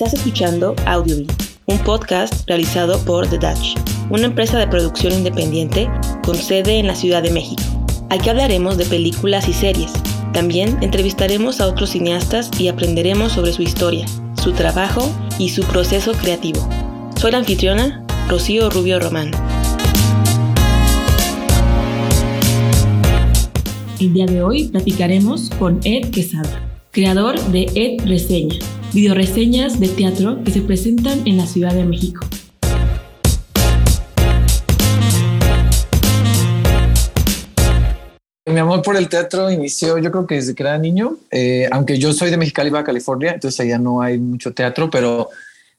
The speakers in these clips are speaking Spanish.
Estás escuchando Audiobeat, un podcast realizado por The Dutch, una empresa de producción independiente con sede en la Ciudad de México. Aquí hablaremos de películas y series. También entrevistaremos a otros cineastas y aprenderemos sobre su historia, su trabajo y su proceso creativo. Soy la anfitriona, Rocío Rubio Román. El día de hoy platicaremos con Ed Quesada, creador de Ed Reseña, videoreseñas de teatro que se presentan en la Ciudad de México. Mi amor por el teatro inició yo creo que desde que era niño, eh, aunque yo soy de Mexicali, Baja California, entonces allá no hay mucho teatro, pero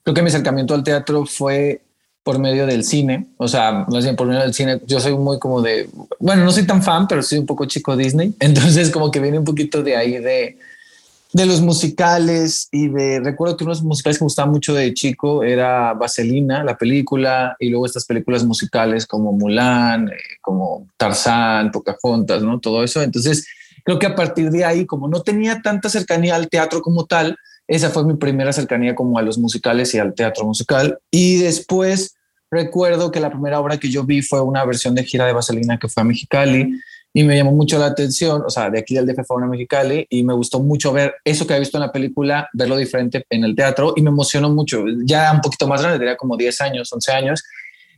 creo que mi acercamiento al teatro fue por medio del cine, o sea, más bien por medio del cine, yo soy muy como de, bueno, no soy tan fan, pero soy un poco chico Disney, entonces como que viene un poquito de ahí de, de los musicales y de, recuerdo que unos musicales que me gustaban mucho de chico era Vaselina, la película, y luego estas películas musicales como Mulan, eh, como Tarzán, Pocahontas, ¿no? Todo eso. Entonces, creo que a partir de ahí, como no tenía tanta cercanía al teatro como tal, esa fue mi primera cercanía como a los musicales y al teatro musical. Y después recuerdo que la primera obra que yo vi fue una versión de Gira de Vaselina que fue a Mexicali y me llamó mucho la atención, o sea, de aquí del DF fue a Mexicali y me gustó mucho ver eso que había visto en la película, verlo diferente en el teatro y me emocionó mucho. Ya un poquito más grande, tenía como 10 años, 11 años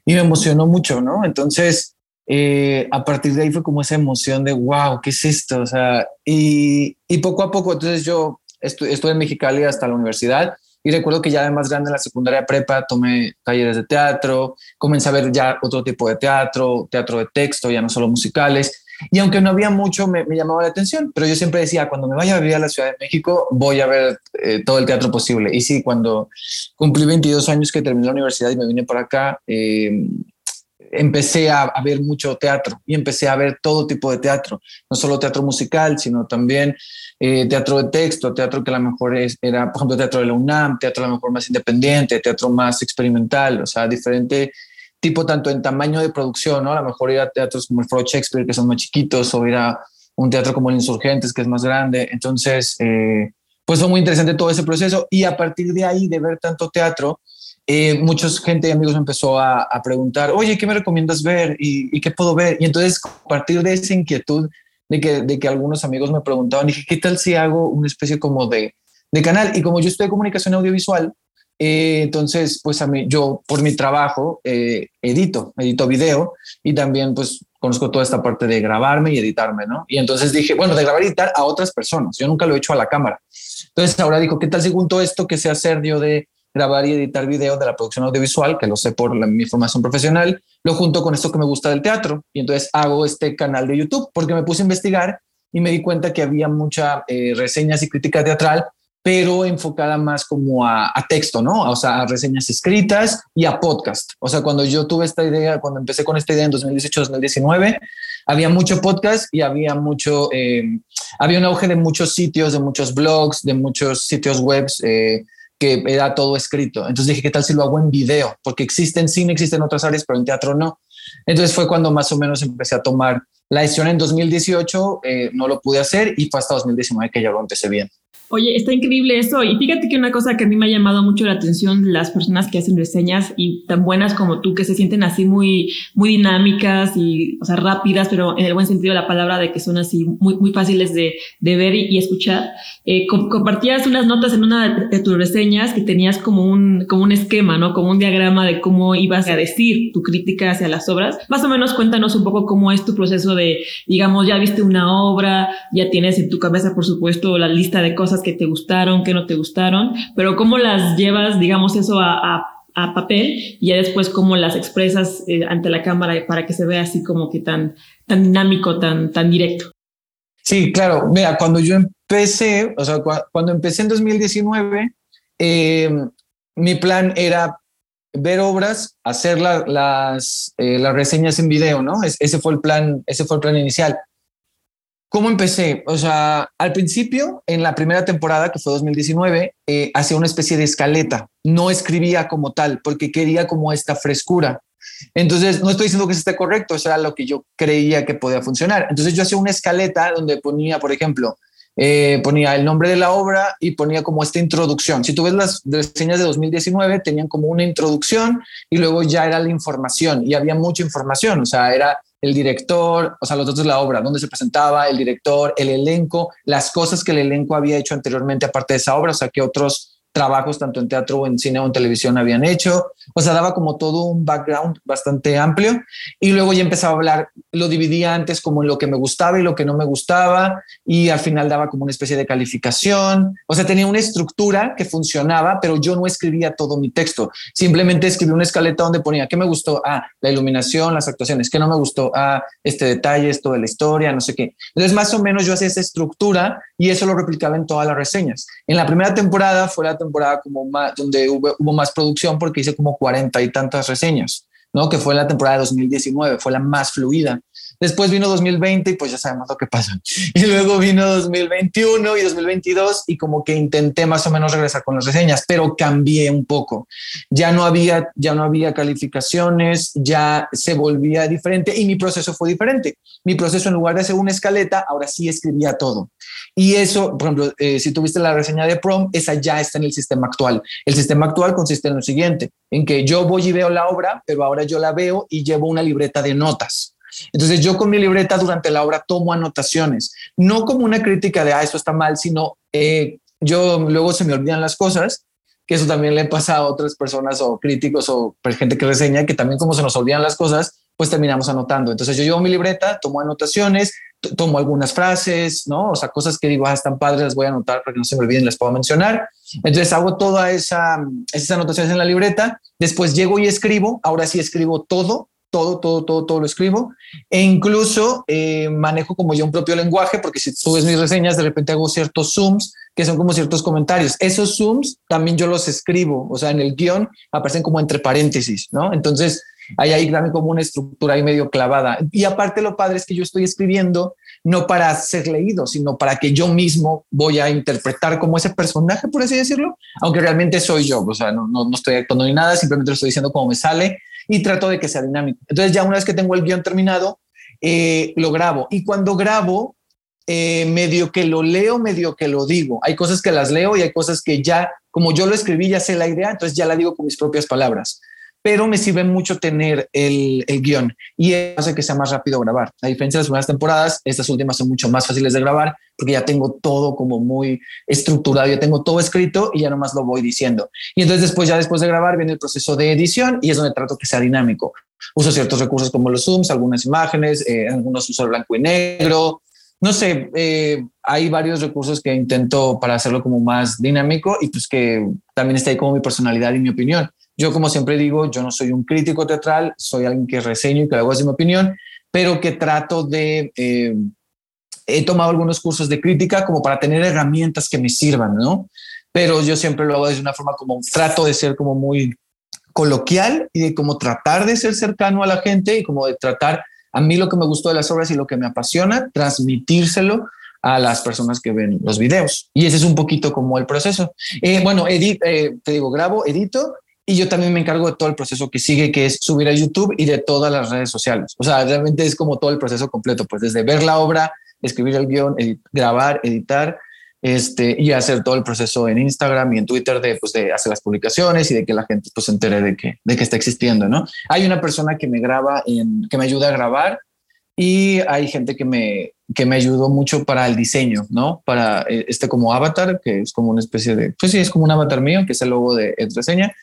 y me emocionó mucho, ¿no? Entonces, eh, a partir de ahí fue como esa emoción de, wow, ¿qué es esto? O sea, y, y poco a poco, entonces yo estuve en Mexicali hasta la universidad y recuerdo que ya de más grande en la secundaria prepa tomé talleres de teatro, comencé a ver ya otro tipo de teatro, teatro de texto, ya no solo musicales. Y aunque no había mucho, me, llamaba la atención, pero yo siempre decía, cuando me vaya a vivir a la Ciudad de México, voy a ver eh, todo el teatro posible. Y sí, cuando cumplí 22 años que terminé la universidad y me vine por acá, eh, empecé a, ver mucho teatro y empecé a ver todo tipo de teatro, no solo teatro musical, sino también eh, teatro de texto, teatro que a lo mejor es, era, por ejemplo, teatro de la UNAM, teatro a lo mejor más independiente, teatro más experimental, o sea, diferente tipo tanto en tamaño de producción, ¿no? A lo mejor ir a teatros como el Foro Shakespeare, que son más chiquitos, o ir a un teatro como el Insurgentes, que es más grande. Entonces, eh, pues fue muy interesante todo ese proceso y a partir de ahí, de ver tanto teatro, eh, mucha gente y amigos empezó a, preguntar, oye, ¿qué me recomiendas ver? ¿Y, qué puedo ver? Y entonces, a partir de esa inquietud de que, de que algunos amigos me preguntaban, dije, ¿qué tal si hago una especie como de, de canal? Y como yo de comunicación audiovisual, eh, entonces, pues a yo por mi trabajo eh, edito, edito video y también pues conozco toda esta parte de grabarme y editarme, ¿no? Y entonces dije, bueno, de grabar y editar a otras personas, yo nunca lo he hecho a la cámara. Entonces ahora digo, ¿qué tal si junto esto que sé hacer yo de grabar y editar video de la producción audiovisual, que lo sé por mi formación profesional, lo junto con esto que me gusta del teatro. Y entonces hago este canal de YouTube porque me puse a investigar y me di cuenta que había mucha eh, reseñas y crítica teatral, pero enfocada más como a, texto, ¿no? O sea, a reseñas escritas y a podcast. O sea, cuando yo tuve esta idea, cuando empecé con esta idea en 2018-2019, había mucho podcast y había mucho, eh, había un auge de muchos sitios, de muchos blogs, de muchos sitios webs. Eh, que era todo escrito. Entonces dije, ¿qué tal si lo hago en video? Porque existe en cine, existe en otras áreas, pero en teatro no. Entonces fue cuando más o menos empecé a tomar la decisión en 2018, eh, no lo pude hacer y fue hasta 2019 que ya lo empecé bien. Oye, está increíble eso. Y fíjate que una cosa que a mí me ha llamado mucho la atención, las personas que hacen reseñas y tan buenas como tú, que se sienten así muy, muy dinámicas y, o sea, rápidas, pero en el buen sentido de la palabra, de que son así muy, muy fáciles de, de ver y, escuchar. Eh, compartías unas notas en una de tus reseñas que tenías como un, como un esquema, ¿no? Como un diagrama de cómo ibas a decir tu crítica hacia las obras. Más o menos cuéntanos un poco cómo es tu proceso de, digamos, ya viste una obra, ya tienes en tu cabeza, por supuesto, la lista de cosas que te gustaron, que no te gustaron, pero cómo las llevas, digamos, eso a, papel y ya después cómo las expresas eh, ante la cámara para que se vea así como que tan, tan dinámico, tan, tan directo. Sí, claro. Mira, cuando yo empecé, o sea, cuando empecé en 2019, em, mi plan era ver obras, hacer las, eh, las reseñas en video, ¿no? ese fue el plan, ese fue el plan inicial. ¿Cómo empecé? O sea, al principio, en la primera temporada, que fue 2019, eh, hacía una especie de escaleta. No escribía como tal, porque quería como esta frescura. Entonces, no estoy diciendo que esté correcto, eso era lo que yo creía que podía funcionar. Entonces, yo hacía una escaleta donde ponía, por ejemplo, eh, ponía el nombre de la obra y ponía como esta introducción. Si tú ves las reseñas de 2019, tenían como una introducción y luego ya era la información y había mucha información, o sea, era el director, o sea, los datos de la obra, dónde se presentaba, el director, el elenco, las cosas que el elenco había hecho anteriormente aparte de esa obra, o sea, que otros trabajos tanto en teatro o en cine o en televisión habían hecho. O sea, daba como todo un background bastante amplio y luego ya empezaba a hablar, lo dividía antes como en lo que me gustaba y lo que no me gustaba y al final daba como una especie de calificación. O sea, tenía una estructura que funcionaba, pero yo no escribía todo mi texto. Simplemente escribí una escaleta donde ponía qué me gustó, ah, la iluminación, las actuaciones, qué no me gustó, ah, este detalle, esto de la historia, no sé qué. Entonces, más o menos yo hacía esa estructura y eso lo replicaba en todas las reseñas. En la primera temporada fue la temporada como donde hubo, hubo más producción porque hice como cuarenta y tantas reseñas, ¿no? Que fue la temporada de 2019, fue la más fluida. Después vino 2020 y pues ya sabemos lo que pasa. Y luego vino 2021 y 2022 y como que intenté más o menos regresar con las reseñas, pero cambié un poco. Ya no había, ya no había calificaciones, ya se volvía diferente y mi proceso fue diferente. Mi proceso en lugar de hacer una escaleta, ahora sí escribía todo. Y eso, por ejemplo, eh, si tuviste la reseña de Prom, esa ya está en el sistema actual. El sistema actual consiste en lo siguiente, en que yo voy y veo la obra, pero ahora yo la veo y llevo una libreta de notas. Entonces yo con mi libreta durante la obra tomo anotaciones, no como una crítica de, ah, eso está mal, sino eh, yo luego se me olvidan las cosas, que eso también le pasa a otras personas o críticos o gente que reseña, que también como se nos olvidan las cosas, pues terminamos anotando. Entonces yo llevo mi libreta, tomo anotaciones, tomo algunas frases, ¿no? O sea, cosas que digo, ah, están padres, las voy a anotar para que no se me olviden, las puedo mencionar. Entonces hago todas esa, esas anotaciones en la libreta, después llego y escribo, ahora sí escribo todo, todo, todo, todo, todo lo escribo. E incluso eh, manejo como yo un propio lenguaje, porque si ves mis reseñas, de repente hago ciertos zooms que son como ciertos comentarios. Esos zooms también yo los escribo, o sea, en el guion aparecen como entre paréntesis, ¿no? Entonces, hay ahí también como una estructura ahí medio clavada. Y aparte lo padre es que yo estoy escribiendo no para ser leído, sino para que yo mismo voy a interpretar como ese personaje, por así decirlo, aunque realmente soy yo, o sea, no, no, no estoy actuando ni nada, simplemente lo estoy diciendo como me sale y trato de que sea dinámico. Entonces ya una vez que tengo el guion terminado, eh, lo grabo. Y cuando grabo, eh, medio que lo leo, medio que lo digo. Hay cosas que las leo y hay cosas que ya, como yo lo escribí, ya sé la idea, entonces ya la digo con mis propias palabras pero me sirve mucho tener el, el guion y hace que sea más rápido grabar. A diferencia de las primeras temporadas, estas últimas son mucho más fáciles de grabar porque ya tengo todo como muy estructurado, ya tengo todo escrito y ya nomás lo voy diciendo. Y entonces después, ya después de grabar, viene el proceso de edición y es donde trato que sea dinámico. Uso ciertos recursos como los zooms, algunas imágenes, eh, algunos uso blanco y negro. No sé, eh, hay varios recursos que intento para hacerlo como más dinámico y pues que también está ahí como mi personalidad y mi opinión. Yo, como siempre digo, yo no soy un crítico teatral, soy alguien que reseño y que hago así mi opinión, pero que trato de... Eh, he tomado algunos cursos de crítica como para tener herramientas que me sirvan, ¿no? Pero yo siempre lo hago de una forma como trato de ser como muy coloquial y de como tratar de ser cercano a la gente y como de tratar a mí lo que me gustó de las obras y lo que me apasiona, transmitírselo a las personas que ven los videos. Y ese es un poquito como el proceso. Eh, bueno, edit, eh, te digo, grabo, edito y yo también me encargo de todo el proceso que sigue, que es subir a YouTube y de todas las redes sociales. O sea, realmente es como todo el proceso completo, pues desde ver la obra, escribir el guion, grabar, editar, este, y hacer todo el proceso en Instagram y en Twitter de, pues, de hacer las publicaciones y de que la gente pues, se entere de que, de que está existiendo, ¿no? Hay una persona que me graba, en, que me ayuda a grabar y hay gente que me, que me ayudó mucho para el diseño, ¿no? Para eh, este como avatar, que es como una especie de, pues sí, es como un avatar mío, que es el logo de Reseña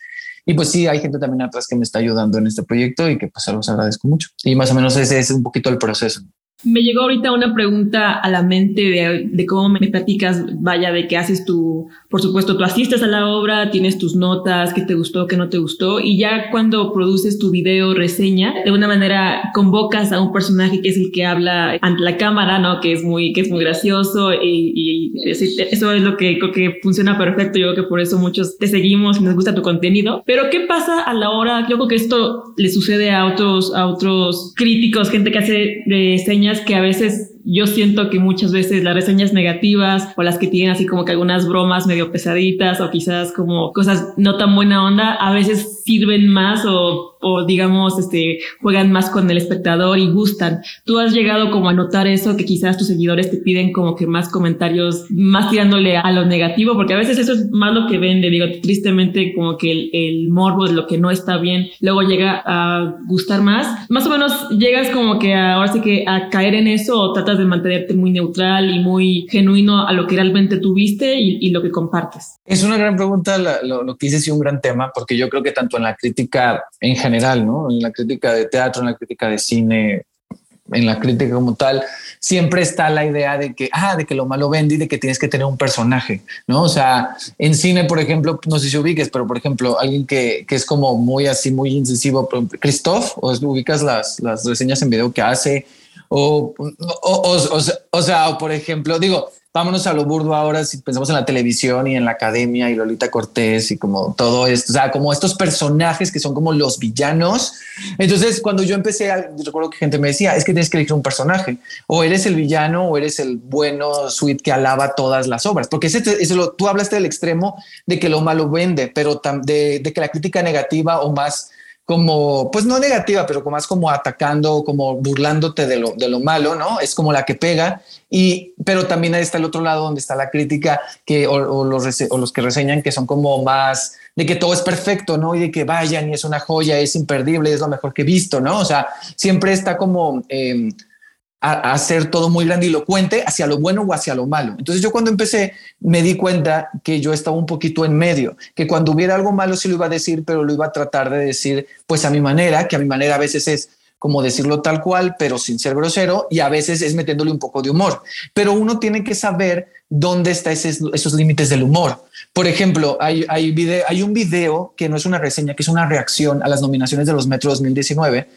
y pues sí, hay gente también atrás que me está ayudando en este proyecto y que pues se los agradezco mucho. Y más o menos ese es un poquito el proceso. Me llegó ahorita una pregunta a la mente de, cómo me platicas, vaya, de qué haces tú, por supuesto, tú asistes a la obra, tienes tus notas, qué te gustó, qué no te gustó, y ya cuando produces tu video reseña, de alguna manera convocas a un personaje que es el que habla ante la cámara, ¿no? Que es muy, que es muy gracioso y, y eso es lo que creo que funciona perfecto. Yo creo que por eso muchos te seguimos y nos gusta tu contenido. Pero ¿qué pasa a la hora? Yo creo que esto le sucede a otros, a otros críticos, gente que hace que a veces yo siento que muchas veces las reseñas negativas o las que tienen así como que algunas bromas medio pesaditas o quizás como cosas no tan buena onda, a veces sirven más o, o digamos, este, juegan más con el espectador y gustan. ¿Tú has llegado como a notar eso, que quizás tus seguidores te piden como que más comentarios, más tirándole a lo negativo? Porque a veces eso es más lo que vende, digo, tristemente como que el, el morbo de lo que no está bien, luego llega a gustar más. Más o menos llegas como que ahora sí que a caer en eso o tratas de mantenerte muy neutral y muy genuino a lo que realmente tuviste y, y lo que compartes. Es una gran pregunta lo, lo, que dices y un gran tema, porque yo creo que tanto en la crítica en general, ¿no? En la crítica de teatro, en la crítica de cine, en la crítica como tal, siempre está la idea de que, ah, de que lo malo vende y de que tienes que tener un personaje, ¿no? O sea, en cine, por ejemplo, no sé si ubiques, pero por ejemplo, alguien que, que es como muy así, muy incisivo, Christoph, o ubicas las, las reseñas en video que hace, o, o, o, sea, por ejemplo, digo, vámonos a lo burdo ahora si pensamos en la televisión y en la academia y Lolita Cortés y como todo esto, o sea, como estos personajes que son como los villanos. Entonces, cuando yo empecé, a, recuerdo que gente me decía, es que tienes que elegir un personaje, o eres el villano o eres el bueno suite que alaba todas las obras, porque ese, ese lo, tú hablaste del extremo de que lo malo vende, pero de, de que la crítica negativa o más como, pues no negativa, pero como más como atacando, como burlándote de lo, de lo malo, ¿no? Es como la que pega. Y, pero también ahí está el otro lado donde está la crítica que, o, los, o los que reseñan que son como más de que todo es perfecto, ¿no? Y de que vayan y es una joya, es imperdible, es lo mejor que he visto, ¿no? O sea, siempre está como... Eh, a, hacer todo muy grandilocuente hacia lo bueno o hacia lo malo. Entonces yo cuando empecé me di cuenta que yo estaba un poquito en medio, que cuando hubiera algo malo sí lo iba a decir, pero lo iba a tratar de decir pues a mi manera, que a mi manera a veces es como decirlo tal cual, pero sin ser grosero, y a veces es metiéndole un poco de humor. Pero uno tiene que saber dónde están esos límites del humor. Por ejemplo, hay, hay, hay un video que no es una reseña, que es una reacción a las nominaciones de los Metro 2019,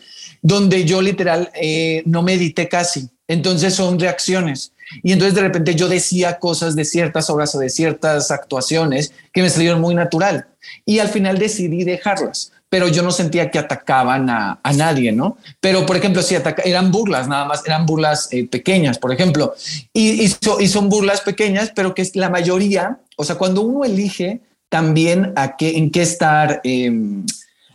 donde yo literal eh, no medité casi. Entonces son reacciones. Y entonces de repente yo decía cosas de ciertas obras o de ciertas actuaciones que me salieron muy natural. Y al final decidí dejarlas, pero yo no sentía que atacaban a, a nadie, ¿no? Pero, por ejemplo, si eran burlas, nada más, eran burlas eh, pequeñas, por ejemplo. Y, y, son burlas pequeñas, pero que la mayoría, o sea, cuando uno elige también a qué, en qué estar... Eh,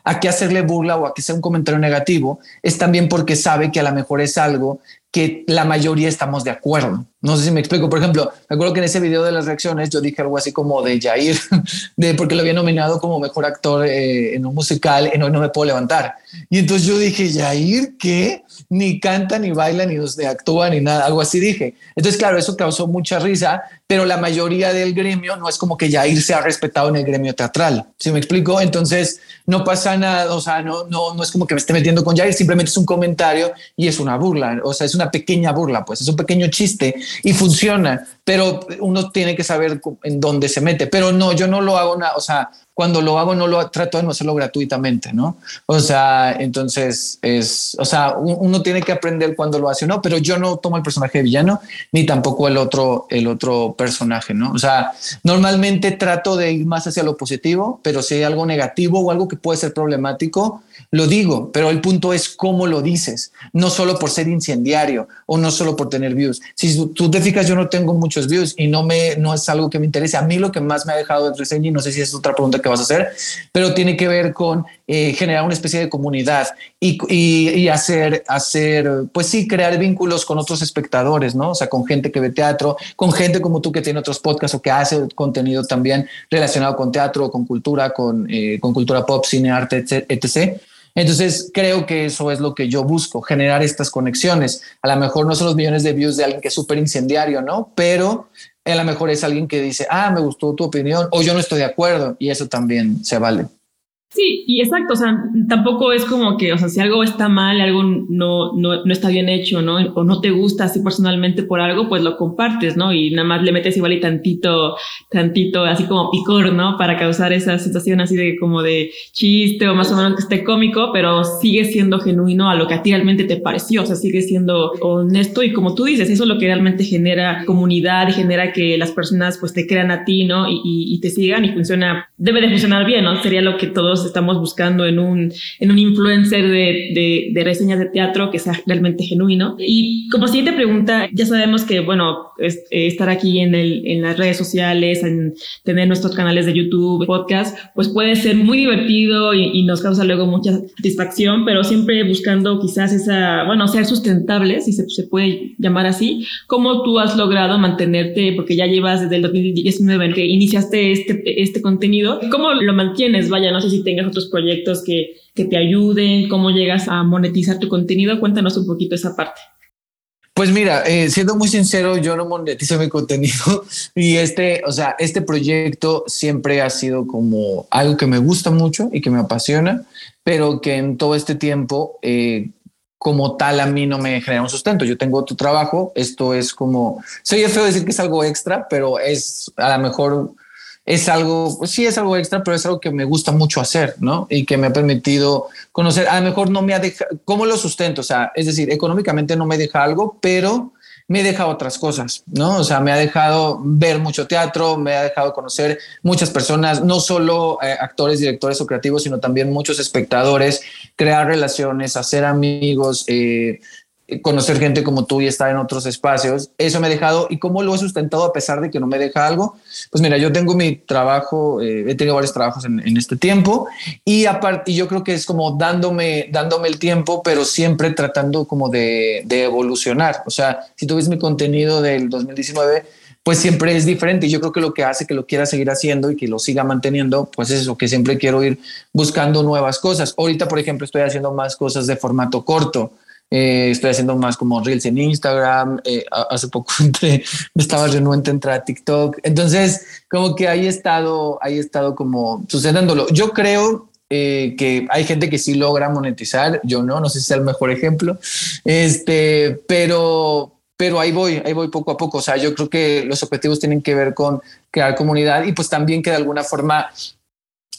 a qué hacerle burla o a que sea un comentario negativo, es también porque sabe que a lo mejor es algo que la mayoría estamos de acuerdo. No sé si me explico. Por ejemplo, me acuerdo que en ese video de las reacciones yo dije algo así como de Jair, de porque lo había nominado como mejor actor eh, en un musical en Hoy no me puedo levantar. Y entonces yo dije, Jair, ¿qué? Ni canta, ni baila, ni actúa, ni nada, algo así dije. Entonces, claro, eso causó mucha risa, pero la mayoría del gremio no es como que Jair se ha respetado en el gremio teatral. ¿Sí me explico? Entonces, no pasa nada, o sea, no, no, no es como que me esté metiendo con Jair, simplemente es un comentario y es una burla, o sea, es una pequeña burla, pues es un pequeño chiste y funciona, pero uno tiene que saber en dónde se mete. Pero no, yo no lo hago, o sea, cuando lo hago no lo trato de no hacerlo gratuitamente, ¿no? O sea, entonces es, o sea, uno tiene que aprender cuando lo hace o no, pero yo no tomo el personaje de villano ni tampoco el otro, el otro personaje, ¿no? O sea, normalmente trato de ir más hacia lo positivo, pero si hay algo negativo o algo que puede ser problemático, lo digo, pero el punto es cómo lo dices, no solo por ser incendiario o no solo por tener views. Si tú te fijas, yo no tengo muchos views y no me no es algo que me interese. A mí lo que más me ha dejado de reseña y no sé si es otra pregunta que vas a hacer, pero tiene que ver con eh, generar una especie de comunidad y, y, y, hacer hacer pues sí crear vínculos con otros espectadores, ¿no? O sea, con gente que ve teatro, con gente como tú que tiene otros podcasts o que hace contenido también relacionado con teatro, con cultura, con, eh, con cultura pop, cine, arte, etc. Entonces creo que eso es lo que yo busco, generar estas conexiones. A lo mejor no son los millones de views de alguien que es súper incendiario, ¿no? Pero a lo mejor es alguien que dice, ah, me gustó tu opinión o yo no estoy de acuerdo y eso también se vale. Sí, y exacto, o sea, tampoco es como que, o sea, si algo está mal, algo no, no, no, está bien hecho, ¿no? O no te gusta así personalmente por algo, pues lo compartes, ¿no? Y nada más le metes igual y tantito, tantito, así como picor, ¿no? Para causar esa sensación así de como de chiste o más o menos que esté cómico, pero sigue siendo genuino a lo que a ti realmente te pareció, o sea, sigue siendo honesto y como tú dices, eso es lo que realmente genera comunidad y genera que las personas pues te crean a ti, ¿no? Y, y, y te sigan y funciona, debe de funcionar bien, ¿no? Sería lo que todos estamos buscando en un, en un influencer de, de, de reseñas de teatro que sea realmente genuino. Y como siguiente pregunta, ya sabemos que, bueno, eh, estar aquí en, el, en las redes sociales, en tener nuestros canales de YouTube, podcast, pues puede ser muy divertido y, y nos causa luego mucha satisfacción, pero siempre buscando quizás esa, bueno, ser sustentables, si se, se puede llamar así. ¿Cómo tú has logrado mantenerte, porque ya llevas desde el 2019 que iniciaste este, este contenido, ¿cómo lo mantienes? Vaya, no sé si tengas otros proyectos que, que te ayuden, cómo llegas a monetizar tu contenido. Cuéntanos un poquito esa parte. Pues mira, eh, siendo muy sincero, yo no monetizo mi contenido y este, o sea, este proyecto siempre ha sido como algo que me gusta mucho y que me apasiona, pero que en todo este tiempo, eh, como tal, a mí no me genera un sustento. Yo tengo otro trabajo, esto es como, soy feo decir que es algo extra, pero es a lo mejor es algo, pues sí es algo extra, pero es algo que me gusta mucho hacer, ¿no? Y que me ha permitido conocer, a lo mejor no me ha dejado, ¿cómo lo sustento? O sea, es decir, económicamente no me deja algo, pero me deja otras cosas, ¿no? O sea, me ha dejado ver mucho teatro, me ha dejado conocer muchas personas, no solo eh, actores, directores o creativos, sino también muchos espectadores, crear relaciones, hacer amigos, eh, conocer gente como tú y estar en otros espacios. Eso me ha dejado y cómo lo he sustentado a pesar de que no me deja algo. Pues mira, yo tengo mi trabajo, eh, he tenido varios trabajos en, en este tiempo y aparte yo creo que es como dándome, dándome el tiempo, pero siempre tratando como de, de evolucionar. O sea, si tú ves mi contenido del 2019, pues siempre es diferente y yo creo que lo que hace que lo quiera seguir haciendo y que lo siga manteniendo, pues es eso, que siempre quiero ir buscando nuevas cosas. Ahorita, por ejemplo, estoy haciendo más cosas de formato corto. Eh, estoy haciendo más como reels en Instagram. Eh, hace poco entré, estaba renuente a entrar a TikTok. Entonces, como que ahí he estado, ahí he estado como sucediéndolo. Yo creo eh, que hay gente que sí logra monetizar. Yo no, no sé si sea el mejor ejemplo. Este, pero, pero ahí voy, ahí voy poco a poco. O sea, yo creo que los objetivos tienen que ver con crear comunidad y pues también que de alguna forma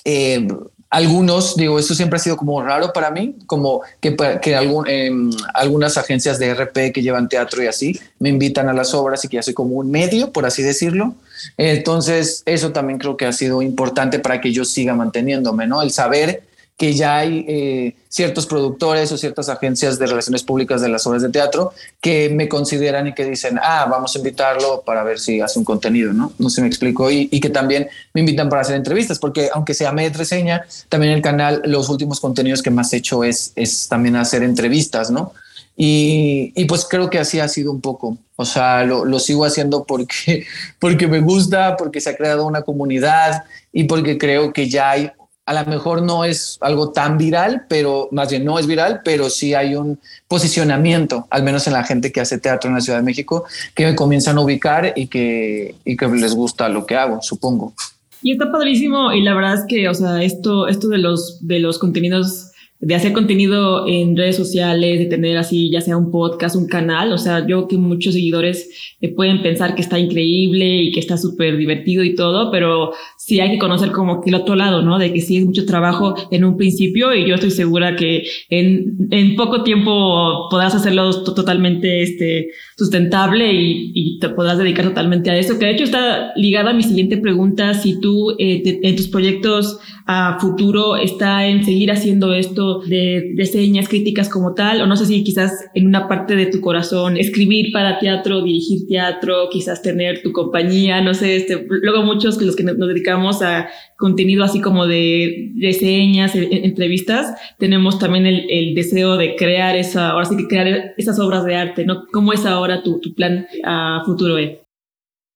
eh, algunos, digo, esto siempre ha sido como raro para mí, como que, que algún, eh, algunas agencias de RP que llevan teatro y así me invitan a las obras y que ya soy como un medio, por así decirlo. Entonces, eso también creo que ha sido importante para que yo siga manteniéndome, ¿no? El saber que ya hay eh, ciertos productores o ciertas agencias de relaciones públicas de las obras de teatro que me consideran y que dicen, ah, vamos a invitarlo para ver si hace un contenido, ¿no? No sé, me explico. Y, y que también me invitan para hacer entrevistas, porque aunque sea med reseña, también el canal, los últimos contenidos que más he hecho es, es también hacer entrevistas, ¿no? Y, y, pues creo que así ha sido un poco. O sea, lo, lo, sigo haciendo porque, porque me gusta, porque se ha creado una comunidad y porque creo que ya hay a lo mejor no es algo tan viral, pero más bien no es viral, pero sí hay un posicionamiento, al menos en la gente que hace teatro en la Ciudad de México, que me comienzan a ubicar y que, y que les gusta lo que hago, supongo. Y está padrísimo y la verdad es que, o sea, esto, esto de los, de los contenidos de hacer contenido en redes sociales, de tener así, ya sea un podcast, un canal. O sea, yo que muchos seguidores eh, pueden pensar que está increíble y que está súper divertido y todo, pero sí hay que conocer como que el otro lado, ¿no? De que sí es mucho trabajo en un principio y yo estoy segura que en, en poco tiempo podrás hacerlo totalmente este, sustentable y, y, te podrás dedicar totalmente a eso. Que de hecho está ligada a mi siguiente pregunta, si tú eh, en tus proyectos a futuro está en seguir haciendo esto de, de señas críticas como tal, o no sé si quizás en una parte de tu corazón escribir para teatro, dirigir teatro, quizás tener tu compañía, no sé, este, luego muchos que los que nos dedicamos a contenido así como de reseñas, entrevistas, tenemos también el, el, deseo de crear esa, ahora sí que crear esas obras de arte, ¿no? ¿Cómo es ahora tu, tu plan a futuro? Eh?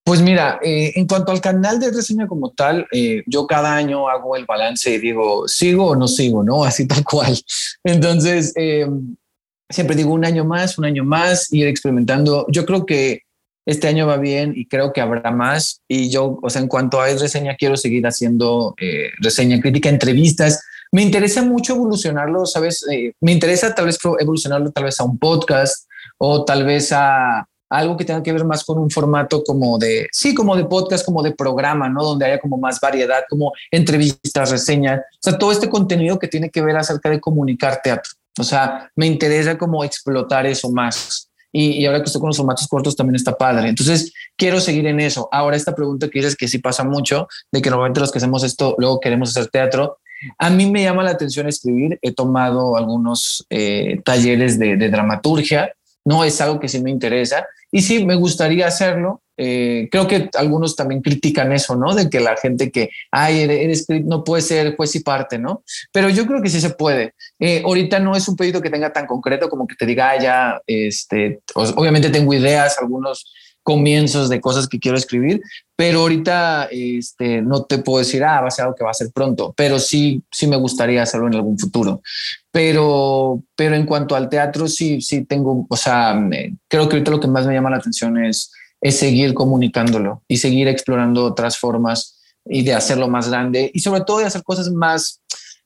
Pues mira, eh, en cuanto al canal de reseña como tal, eh, yo cada año hago el balance y digo, ¿sigo o no sigo? ¿No? Así tal cual. Entonces, eh, siempre digo un año más, un año más, ir experimentando. Yo creo que este año va bien y creo que habrá más. Y yo, o sea, en cuanto a reseña, quiero seguir haciendo reseña crítica, entrevistas. Me interesa mucho evolucionarlo, ¿sabes? Me interesa tal vez evolucionarlo tal vez a un podcast o tal vez a algo que tenga que ver más con un formato como de, sí, como de podcast, como de programa, ¿no? Donde haya como más variedad, como entrevistas, reseñas, o sea, todo este contenido que tiene que ver acerca de comunicar teatro. O sea, me interesa como explotar eso más. Y, y, ahora que estoy con los formatos cortos también está padre. Entonces, quiero seguir en eso. Ahora, esta pregunta que dices que sí pasa mucho, de que normalmente los que hacemos esto luego queremos hacer teatro. A mí me llama la atención escribir. He tomado algunos eh, talleres de, dramaturgia. No es algo que sí me interesa. Y sí, me gustaría hacerlo. Eh, creo que algunos también critican eso, ¿no? De que la gente que, ay, eres, no puede ser juez y parte, ¿no? Pero yo creo que sí se puede. Eh, ahorita no es un pedido que tenga tan concreto como que te diga, ah, ya, este, obviamente tengo ideas, algunos comienzos de cosas que quiero escribir, pero ahorita este, no te puedo decir, ah, va a ser algo que va a ser pronto, pero sí, sí me gustaría hacerlo en algún futuro. Pero, pero en cuanto al teatro, sí, sí tengo, o sea, creo que ahorita lo que más me llama la atención es, es seguir comunicándolo y seguir explorando otras formas y de hacerlo más grande y sobre todo de hacer cosas más,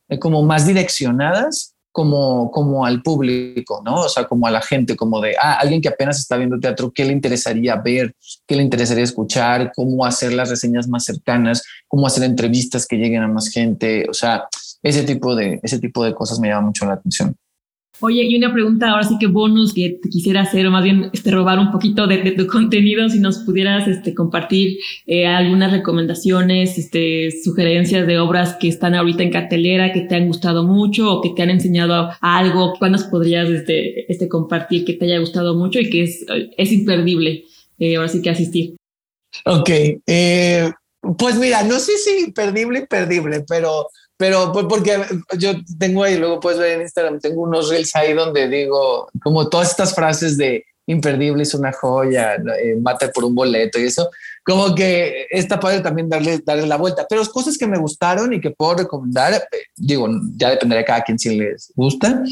eh, como más direccionadas como, como al público, ¿no? O sea, como a la gente, como de, ah, alguien que apenas está viendo teatro, ¿qué le interesaría ver? ¿Qué le interesaría escuchar? ¿Cómo hacer las reseñas más cercanas? ¿Cómo hacer entrevistas que lleguen a más gente? O sea, ese tipo de, ese tipo de cosas me llama mucho la atención. Oye, y una pregunta ahora sí que bonus que te quisiera hacer, o más bien este, robar un poquito de, tu contenido, si nos pudieras este, compartir eh, algunas recomendaciones, este, sugerencias de obras que están ahorita en cartelera, que te han gustado mucho o que te han enseñado algo, ¿cuándo podrías este, este, compartir que te haya gustado mucho y que es, es imperdible eh, ahora sí que asistir? Ok, eh, pues mira, no sé si imperdible, imperdible, pero pero pues porque yo tengo ahí, luego puedes ver en Instagram, tengo unos reels ahí donde digo como todas estas frases de imperdible es una joya, eh, mata por un boleto y eso, como que está padre también darle, darle la vuelta. Pero cosas que me gustaron y que puedo recomendar, eh, digo, ya dependerá de cada quien si les gusta.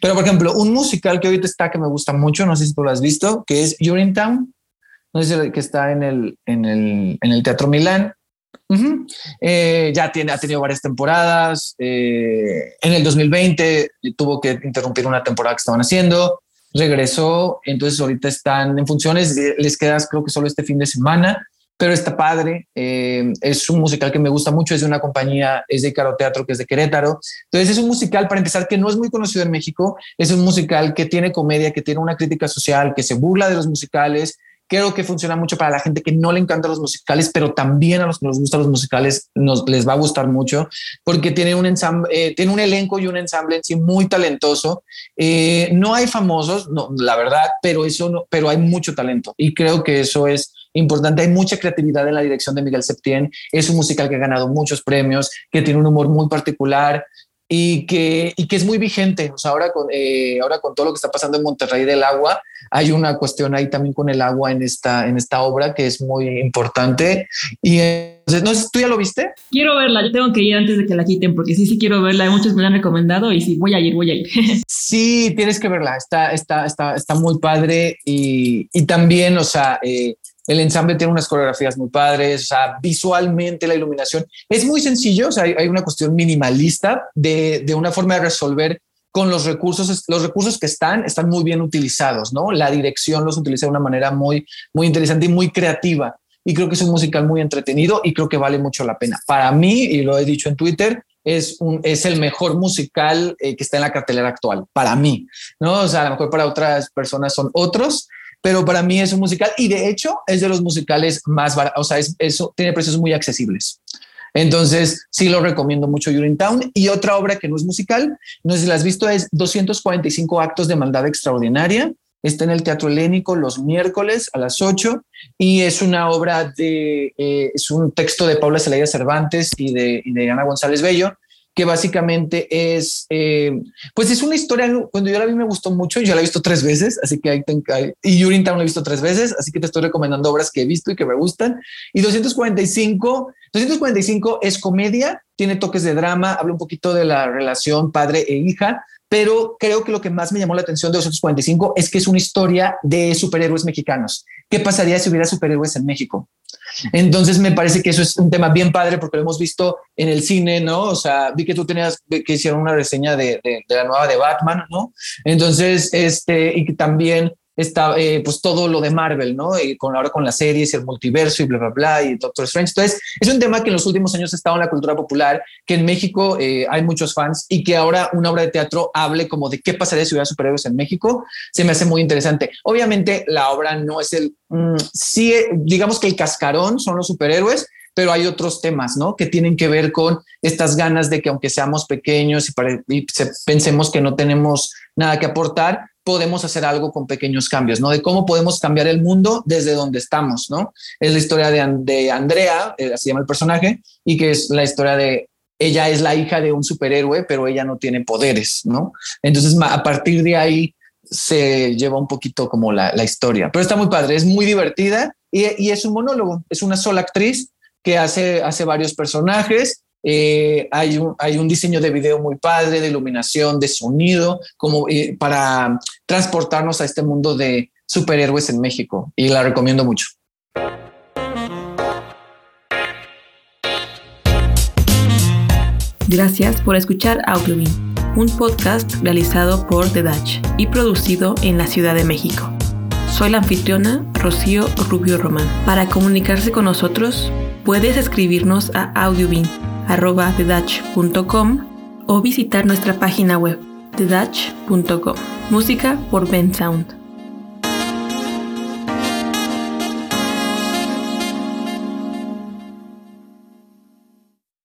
Pero por ejemplo, un musical que ahorita está que me gusta mucho, no sé si tú lo has visto, que es Urinetown, no sé si que está en el, en el, en el Teatro Milán eh, ya tiene, ha tenido varias temporadas. Eh, en el 2020 tuvo que interrumpir una temporada que estaban haciendo. Regresó, entonces ahorita están en funciones. Les queda, creo que solo este fin de semana, pero está padre. Eh, es un musical que me gusta mucho. Es de una compañía, es de Caro Teatro, que es de Querétaro. Entonces es un musical, para empezar, que no es muy conocido en México. Es un musical que tiene comedia, que tiene una crítica social, que se burla de los musicales, Creo que funciona mucho para la gente que no le encantan los musicales, pero también a los que nos gustan los musicales nos les va a gustar mucho porque tiene un ensamble, eh, tiene un elenco y un ensamble en sí muy talentoso. Eh, no hay famosos, no, la verdad, pero eso no, pero hay mucho talento y creo que eso es importante. Hay mucha creatividad en la dirección de Miguel Septién. Es un musical que ha ganado muchos premios, que tiene un humor muy particular y que, y que es muy vigente. O sea, ahora con, eh, ahora con todo lo que está pasando en Monterrey del agua, hay una cuestión ahí también con el agua en esta, en esta obra que es muy importante. Y entonces, no sé, ¿tú ya lo viste? Quiero verla, yo tengo que ir antes de que la quiten, porque sí, sí quiero verla. Muchos me la han recomendado y sí, voy a ir, voy a ir. sí, tienes que verla, está, está, está, está muy padre y, y también, o sea, eh, el ensamble tiene unas coreografías muy padres, o sea, visualmente la iluminación es muy sencillo, o sea, hay, una cuestión minimalista de, de, una forma de resolver con los recursos, los recursos que están, están muy bien utilizados, ¿no? La dirección los utiliza de una manera muy, muy interesante y muy creativa. Y creo que es un musical muy entretenido y creo que vale mucho la pena. Para mí, y lo he dicho en Twitter, es, un, es el mejor musical eh, que está en la cartelera actual, para mí, ¿no? O sea, a lo mejor para otras personas son otros, pero para mí es un musical y de hecho es de los musicales más baratos, o sea, es, eso tiene precios muy accesibles. Entonces, sí lo recomiendo mucho Town Y otra obra que no es musical, no sé si la has visto, es 245 actos de maldad extraordinaria. Está en el Teatro Helénico los miércoles a las 8 y es una obra de, eh, es un texto de Paula Celaya Cervantes y de, y de Ana González Bello que básicamente es, eh, pues es una historia, cuando yo la vi me gustó mucho, yo la he visto tres veces, así que ahí tengo, y Urinetown la he visto tres veces, así que te estoy recomendando obras que he visto y que me gustan. Y 245, 245 es comedia, tiene toques de drama, habla un poquito de la relación padre e hija, pero creo que lo que más me llamó la atención de 245 es que es una historia de superhéroes mexicanos. ¿Qué pasaría si hubiera superhéroes en México? Entonces me parece que eso es un tema bien padre porque lo hemos visto en el cine, ¿no? O sea, vi que tú tenías que hicieron una reseña de, la nueva de Batman, ¿no? Entonces, este, y que también está eh, pues todo lo de Marvel, ¿no? Y con ahora con las series y el multiverso y bla, bla, bla, y Doctor Strange. Entonces, es un tema que en los últimos años ha estado en la cultura popular, que en México eh, hay muchos fans y que ahora una obra de teatro hable como de qué pasaría si hubiera superhéroes en México, se me hace muy interesante. Obviamente, la obra no es el, mm, sí, digamos que el cascarón son los superhéroes, pero hay otros temas, ¿no? Que tienen que ver con estas ganas de que aunque seamos pequeños y, pensemos que no tenemos nada que aportar, podemos hacer algo con pequeños cambios, ¿no? De cómo podemos cambiar el mundo desde donde estamos, ¿no? Es la historia de, de Andrea, eh, así llama el personaje, y que es la historia de ella es la hija de un superhéroe, pero ella no tiene poderes, ¿no? Entonces, a partir de ahí se lleva un poquito como la, historia, pero está muy padre, es muy divertida y, es un monólogo, es una sola actriz que hace, hace varios personajes. Eh, hay, un, hay un diseño de video muy padre, de iluminación, de sonido, como eh, para transportarnos a este mundo de superhéroes en México y la recomiendo mucho. Gracias por escuchar Audiobin, un podcast realizado por The Dutch y producido en la Ciudad de México. Soy la anfitriona Rocío Rubio Román. Para comunicarse con nosotros, puedes escribirnos a audiobin.com o visitar nuestra página web thedutch.com. Música por Ben Sound.